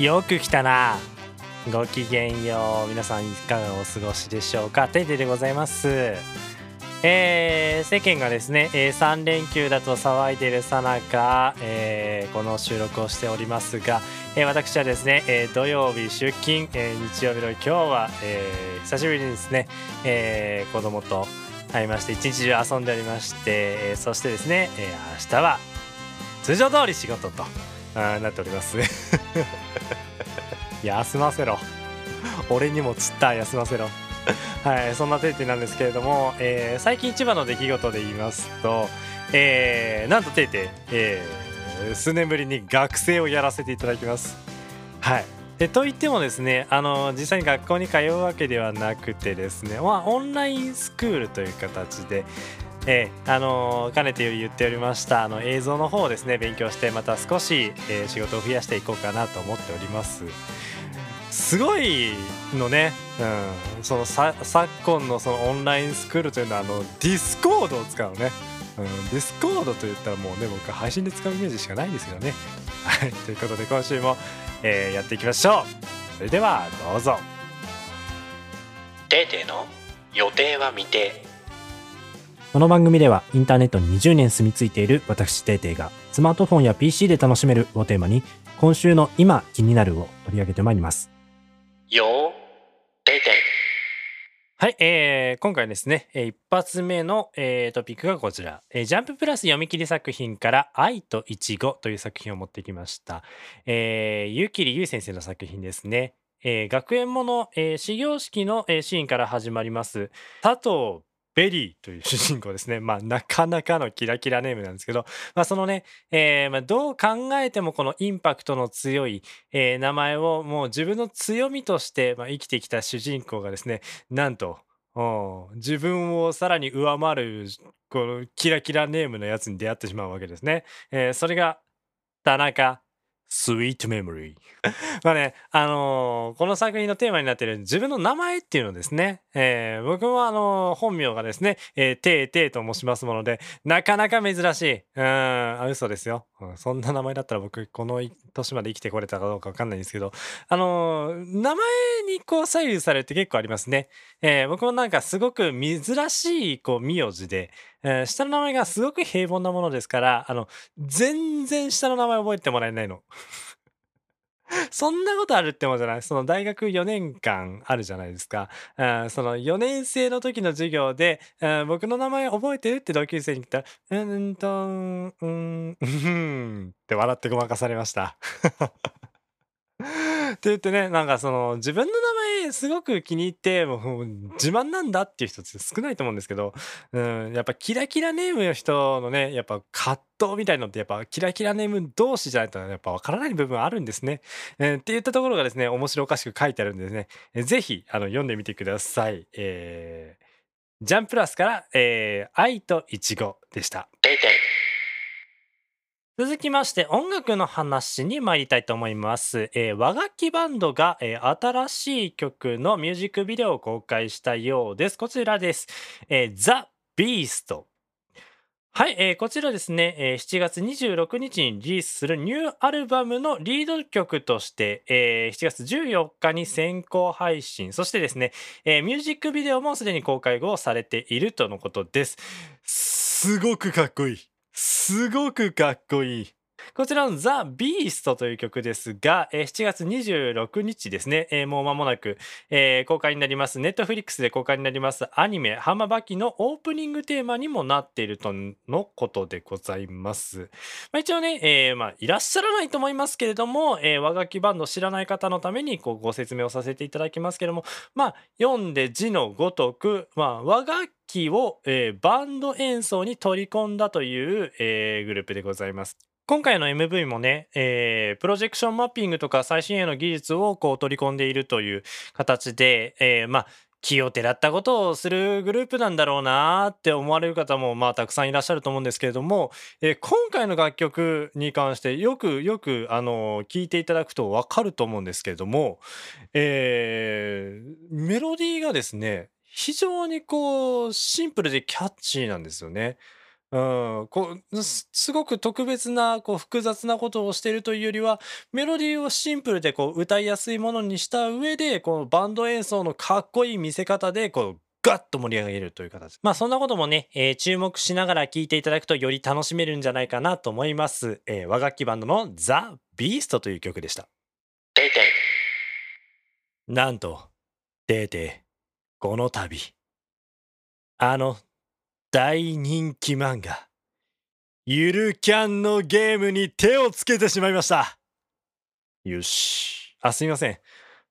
よく来たな。ごきげんよう。皆さんいかがお過ごしでしょうか。ていてでございます。えー、世間がですね、えー、3連休だと騒いでるさなか、えー、この収録をしておりますが、えー、私はですね、えー、土曜日出勤、えー、日曜日の今日は、えー、久しぶりにですね、えー、子供と会いまして一日中遊んでおりまして、えー、そしてですね、えー、明日は通常通り仕事とあなっております。休ませろ。俺にもつった。休ませろ。はい、そんなテイテイなんですけれども、えー、最近一番の出来事で言いますと、えー、なんとテイテイ、えー、数年ぶりに学生をやらせていただきます。はい。でと言ってもですねあの実際に学校に通うわけではなくてですね、まあ、オンラインスクールという形で、えー、あのかねてより言っておりましたあの映像の方をですね勉強してまた少し、えー、仕事を増やしていこうかなと思っております。すごいのね、うん、その昨今のそのオンラインスクールというのはあのディスコードを使うのね、うん、ディスコードといったらもうね僕配信で使うイメージしかないんですけどね。はいということで今週も、えー、やっていきましょう。それではどうぞ。デーデーの予定は未定。この番組ではインターネットに20年住み着いている私テーテーがスマートフォンや PC で楽しめるをテーマに今週の今気になるを取り上げてまいります。よててはい、えー、今回ですね、えー、一発目の、えー、トピックがこちら、えー、ジャンププラス読み切り作品から愛といちごという作品を持ってきました。えー、ゆうきりゆい先生の作品ですね。えー、学園もの、えー、始業式の、えー、シーンから始まります佐藤ベリーという主人公ですね。まあ、なかなかのキラキラネームなんですけど、まあ、そのね、えー、まあ、どう考えてもこのインパクトの強い、えー、名前をもう自分の強みとして、まあ、生きてきた主人公がですね、なんと、自分をさらに上回るこのキラキラネームのやつに出会ってしまうわけですね。えー、それが田中スイートメモリー。まあね、あのー、この作品のテーマになっている自分の名前っていうのですね、えー、僕もあのー、本名がですね、えー、てーてーと申しますもので、なかなか珍しい。うん、あ、嘘ですよ、うん。そんな名前だったら僕、この年まで生きてこれたかどうかわかんないんですけど、あの名前にこう左右されるって結構ありますね。え僕もなんかすごく珍しいこう名字で、えー、下の名前がすごく平凡なものですから、あの、全然下の名前覚えてもらえないの。そんなことあるってもじゃない。その大学4年間あるじゃないですか。その4年生の時の授業で、僕の名前覚えてるって同級生に来たら、うんと、うん、うん、って笑ってごまかされました。って言ってね、なんかその自分の名前すごく気に入って、もう自慢なんだっていう人って少ないと思うんですけど、うん、やっぱキラキラネームの人のね、やっぱ葛藤みたいのってやっぱキラキラネーム同士じゃないとやっぱわからない部分あるんですね。えー、って言ったところがですね、面白おかしく書いてあるんですね。えー、ぜひあの読んでみてください。えー、ジャンプラスから、えー、愛とイチゴでした。続きまして音楽の話に参りたいと思います。えー、和楽器バンドが、えー、新しい曲のミュージックビデオを公開したようです。こちらです。えー、ザ・ビースト。はい、えー、こちらですね、えー、7月26日にリリースするニューアルバムのリード曲として、えー、7月14日に先行配信、そしてですね、えー、ミュージックビデオもすでに公開後されているとのことです。すごくかっこいい。すごくかっこいい。こちらのザ・ビーストという曲ですが、えー、7月26日ですね、えー、もう間もなく、えー、公開になります、ネットフリックスで公開になりますアニメ、浜バキのオープニングテーマにもなっているとのことでございます。まあ、一応ね、えー、まあ、いらっしゃらないと思いますけれども、えー、和楽器バンド知らない方のためにこうご説明をさせていただきますけれども、まあ、読んで字のごとく、まあ、和楽器を、えー、バンド演奏に取り込んだという、えー、グループでございます。今回の MV もね、えー、プロジェクションマッピングとか最新鋭の技術をこう取り込んでいるという形で、えー、まあ気をてらったことをするグループなんだろうなって思われる方もまあたくさんいらっしゃると思うんですけれども、えー、今回の楽曲に関してよくよくあの聞いていただくと分かると思うんですけれども、えー、メロディーがですね非常にこうシンプルでキャッチーなんですよね。うん、こう、すすごく特別な、こう、複雑なことをしているというよりは、メロディーをシンプルで、こう、歌いやすいものにした上で、このバンド演奏のかっこいい見せ方で、こう、ガッと盛り上げるという形。まあ、そんなこともね、えー注目しながら聴いていただくとより楽しめるんじゃないかなと思います。えー和楽器バンドのザ・ビーストという曲でした。ててなんと、てーてー、この度、あの、大人気漫画、ゆるキャンのゲームに手をつけてしまいました。よし。あ、すみません。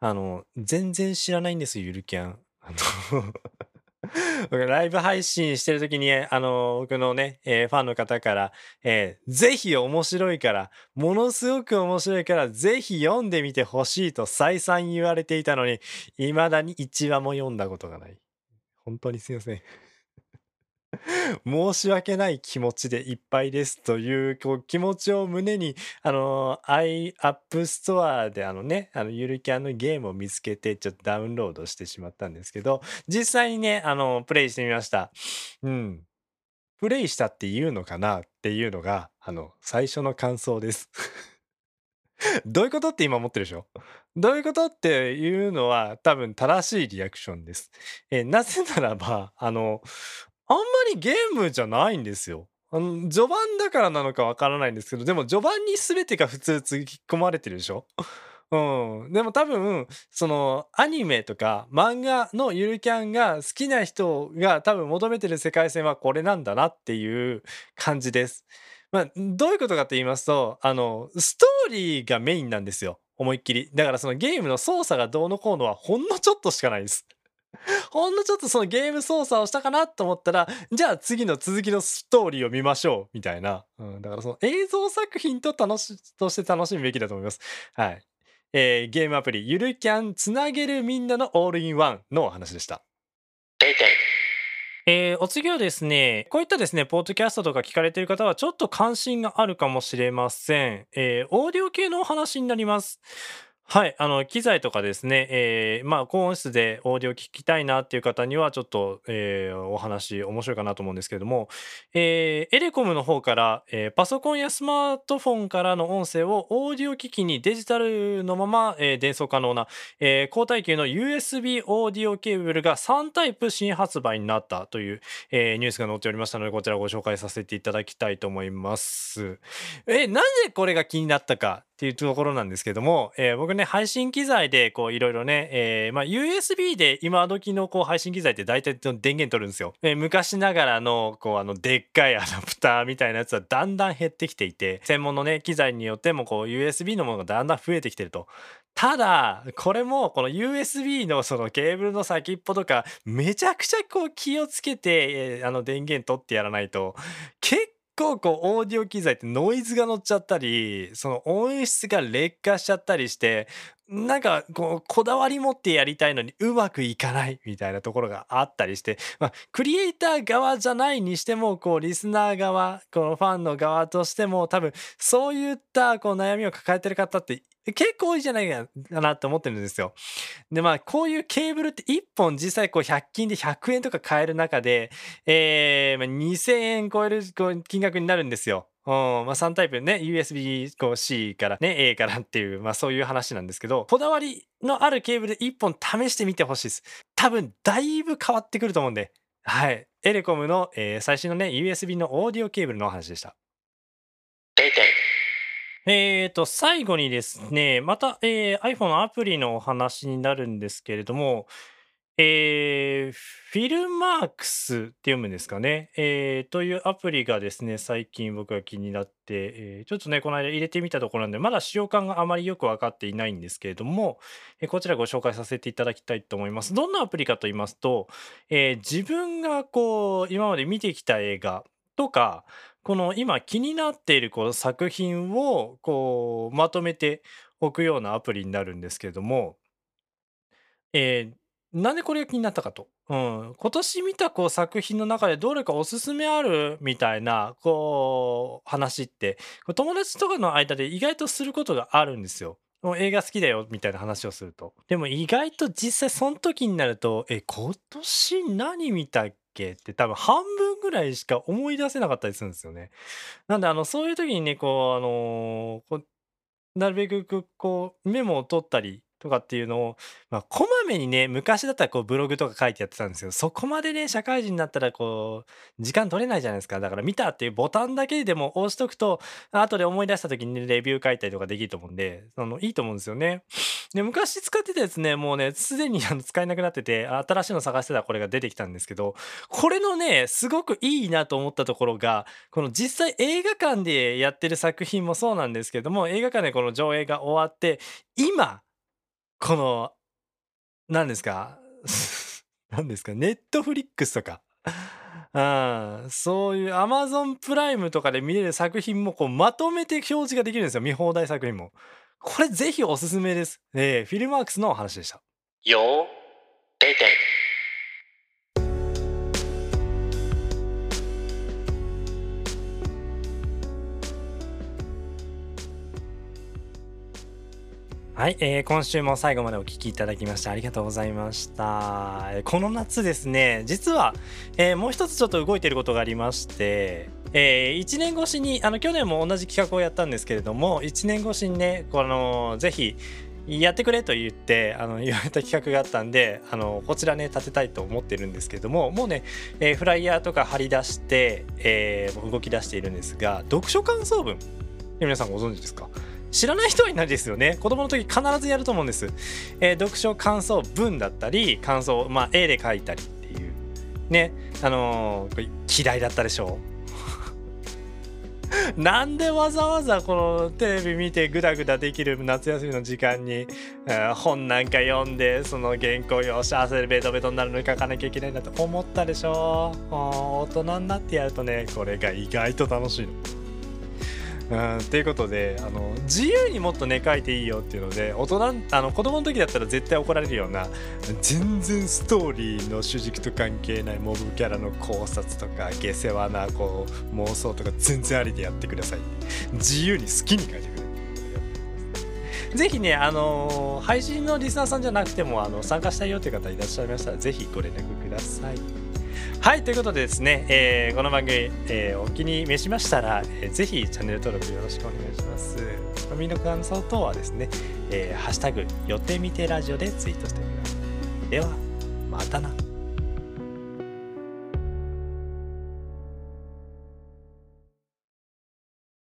あの、全然知らないんです、ゆるキャン。あの 僕ライブ配信してる時に、あの、僕のね、えーファンの方から、えーぜひ面白いから、ものすごく面白いから、ぜひ読んでみてほしいと再三言われていたのに、未だに1話も読んだことがない。本当にすいません。申し訳ない気持ちでいっぱいですというこう気持ちを胸にあの i App Store であのねあのゆるキャンのゲームを見つけてちょっとダウンロードしてしまったんですけど実際にねあのプレイしてみました。うん。プレイしたっていうのかなっていうのがあの最初の感想です。どういうことって今思ってるでしょ？どういうことっていうのは多分正しいリアクションです。えーなぜならば、あの、あんまりゲームじゃないんですよ。あの序盤だからなのかわからないんですけど、でも序盤に全てが普通突き込まれてるでしょ？うん。でも多分、そのアニメとか漫画のゆるキャンが好きな人が多分求めてる世界線はこれなんだなっていう感じです。まあ、どういうことかと言いますと、あの、ストーリーがメインなんですよ。思いっきり。だからそのゲームの操作がどうのこうのはほんのちょっとしかないです。ほんのちょっとそのゲーム操作をしたかなと思ったら、じゃあ次の続きのストーリーを見ましょう、みたいな。うん、だからその映像作品と楽し、として楽しむべきだと思います。はい。えーゲームアプリ、ゆるキャンつなげるみんなのオールインワンのお話でした。えーお次はですね、こういったですね、ポッドキャストとか聞かれている方はちょっと関心があるかもしれません。えーオーディオ系のお話になります。はい、あの、機材とかですね、えーまあ、高音質でオーディオ聞きたいなっていう方には、ちょっと、えーお話面白いかなと思うんですけれども、えーエレコムの方から、えーパソコンやスマートフォンからの音声をオーディオ機器にデジタルのまま、えー伝送可能な、えー高耐久の USB オーディオケーブルが3タイプ新発売になったという、えーニュースが載っておりましたのでこちらご紹介させていただきたいと思います。えなぜこれが気になったかっていうところなんですけども、えー僕ね配信機材でこういろいろね、えーまあ、USB で今時のこう配信機材って大体電源取るんですよ。えー昔ながらのこうあのでっかいアダプターみたいなやつはだんだん減ってきていて専門のね機材によってもこう USB のものがだんだん増えてきてると。ただこれもこの USB のそのケーブルの先っぽとかめちゃくちゃこう気をつけて、えーあの電源取ってやらないと結構こうオーディオ機材ってノイズが乗っちゃったりその音質が劣化しちゃったりしてなんかこうこだわり持ってやりたいのにうまくいかないみたいなところがあったりして、まあ、クリエイター側じゃないにしてもこうリスナー側このファンの側としても多分そういったこう悩みを抱えてる方って結構多いじゃないかなって思ってるんですよ。でまあこういうケーブルって1本実際こう100均で100円とか買える中で、えー、2000円超える金額になるんですよ。うんまあ、3タイプね USB-C からね A からっていう、まあ、そういう話なんですけどこだわりのあるケーブルで1本試してみてほしいです。多分だいぶ変わってくると思うんで。はい。エレコムの、えー最新のね USB のオーディオケーブルのお話でした。えーと、最後にですね、また、えー iPhone のアプリのお話になるんですけれども、えー、フィルマークスって読むんですかね、えーというアプリがですね、最近僕が気になって、えーちょっとね、この間入れてみたところなんで、まだ使用感があまりよく分かっていないんですけれども、えーこちらご紹介させていただきたいと思います。どんなアプリかと言いますと、えー自分がこう、今まで見てきた映画とか、この今気になっているこう作品をこうまとめておくようなアプリになるんですけれども、えーなんでこれが気になったかと。うん、今年見たこう作品の中でどれかおすすめあるみたいなこう話って友達とかの間で意外とすることがあるんですよ。もう映画好きだよみたいな話をすると。でも意外と実際その時になると「え今年何見たっけって多分半分ぐらいしか思い出せなかったりするんですよね。なんであのそういう時にねこうあのこうなるべくこうメモを取ったりとかっていうのを、まあ、こまめにね昔だったらこうブログとか書いてやってたんですよそこまでね社会人になったらこう時間取れないじゃないですかだから見たっていうボタンだけでも押しとくと後で思い出した時にねレビュー書いたりとかできると思うんでそのいいと思うんですよね。で昔使ってたやつねもうねすでにあの使えなくなってて新しいの探してたらこれが出てきたんですけどこれのねすごくいいなと思ったところがこの実際映画館でやってる作品もそうなんですけども映画館でこの上映が終わって今この何ですか？何ですか？ネットフリックスとか。うんそういうアマゾンプライムとかで見れる作品もこうまとめて表示ができるんですよ。見放題作品も。これぜひおすすめです。えー、フィルマークスのお話でした。よデイデはい、えー今週も最後までお聞きいただきましてありがとうございました。この夏ですね、実は、えーもう一つちょっと動いてることがありまして、え1年越しに、あの去年も同じ企画をやったんですけれども、1年越しにね、このぜひやってくれと言ってあの言われた企画があったんであのこちらね立てたいと思ってるんですけどももうね、えーフライヤーとか貼り出して、えー動き出しているんですが読書感想文皆さんご存知ですか？知らない人はないですよね。子供の時必ずやると思うんです、えー読書感想文だったり感想まあ絵で書いたりっていう。ね。あのー嫌いだったでしょ？う なんでわざわざこのテレビ見てグダグダできる夏休みの時間に、えー本なんか読んでその原稿用紙汗でベトベトになるのに書かなきゃいけないんだと思ったでしょ？大人になってやるとねこれが意外と楽しいの。うん、っていうことであの自由にもっとね書いていいよっていうので大人あの子供の時だったら絶対怒られるような全然ストーリーの主軸と関係ないモブキャラの考察とか下世話なこう妄想とか全然ありでやってください。自由に好きに書いてくれ。っていうことでやってますぜひねあの配信のリスナーさんじゃなくてもあの参加したいよという方いらっしゃいましたらぜひご連絡ください。はいということでですね、えーこの番組、えーお気に召しましたら、えーぜひチャンネル登録よろしくお願いします。番組の感想等はですね、えーハッシュタグ予定見てラジオでツイートしてください。ではまたな。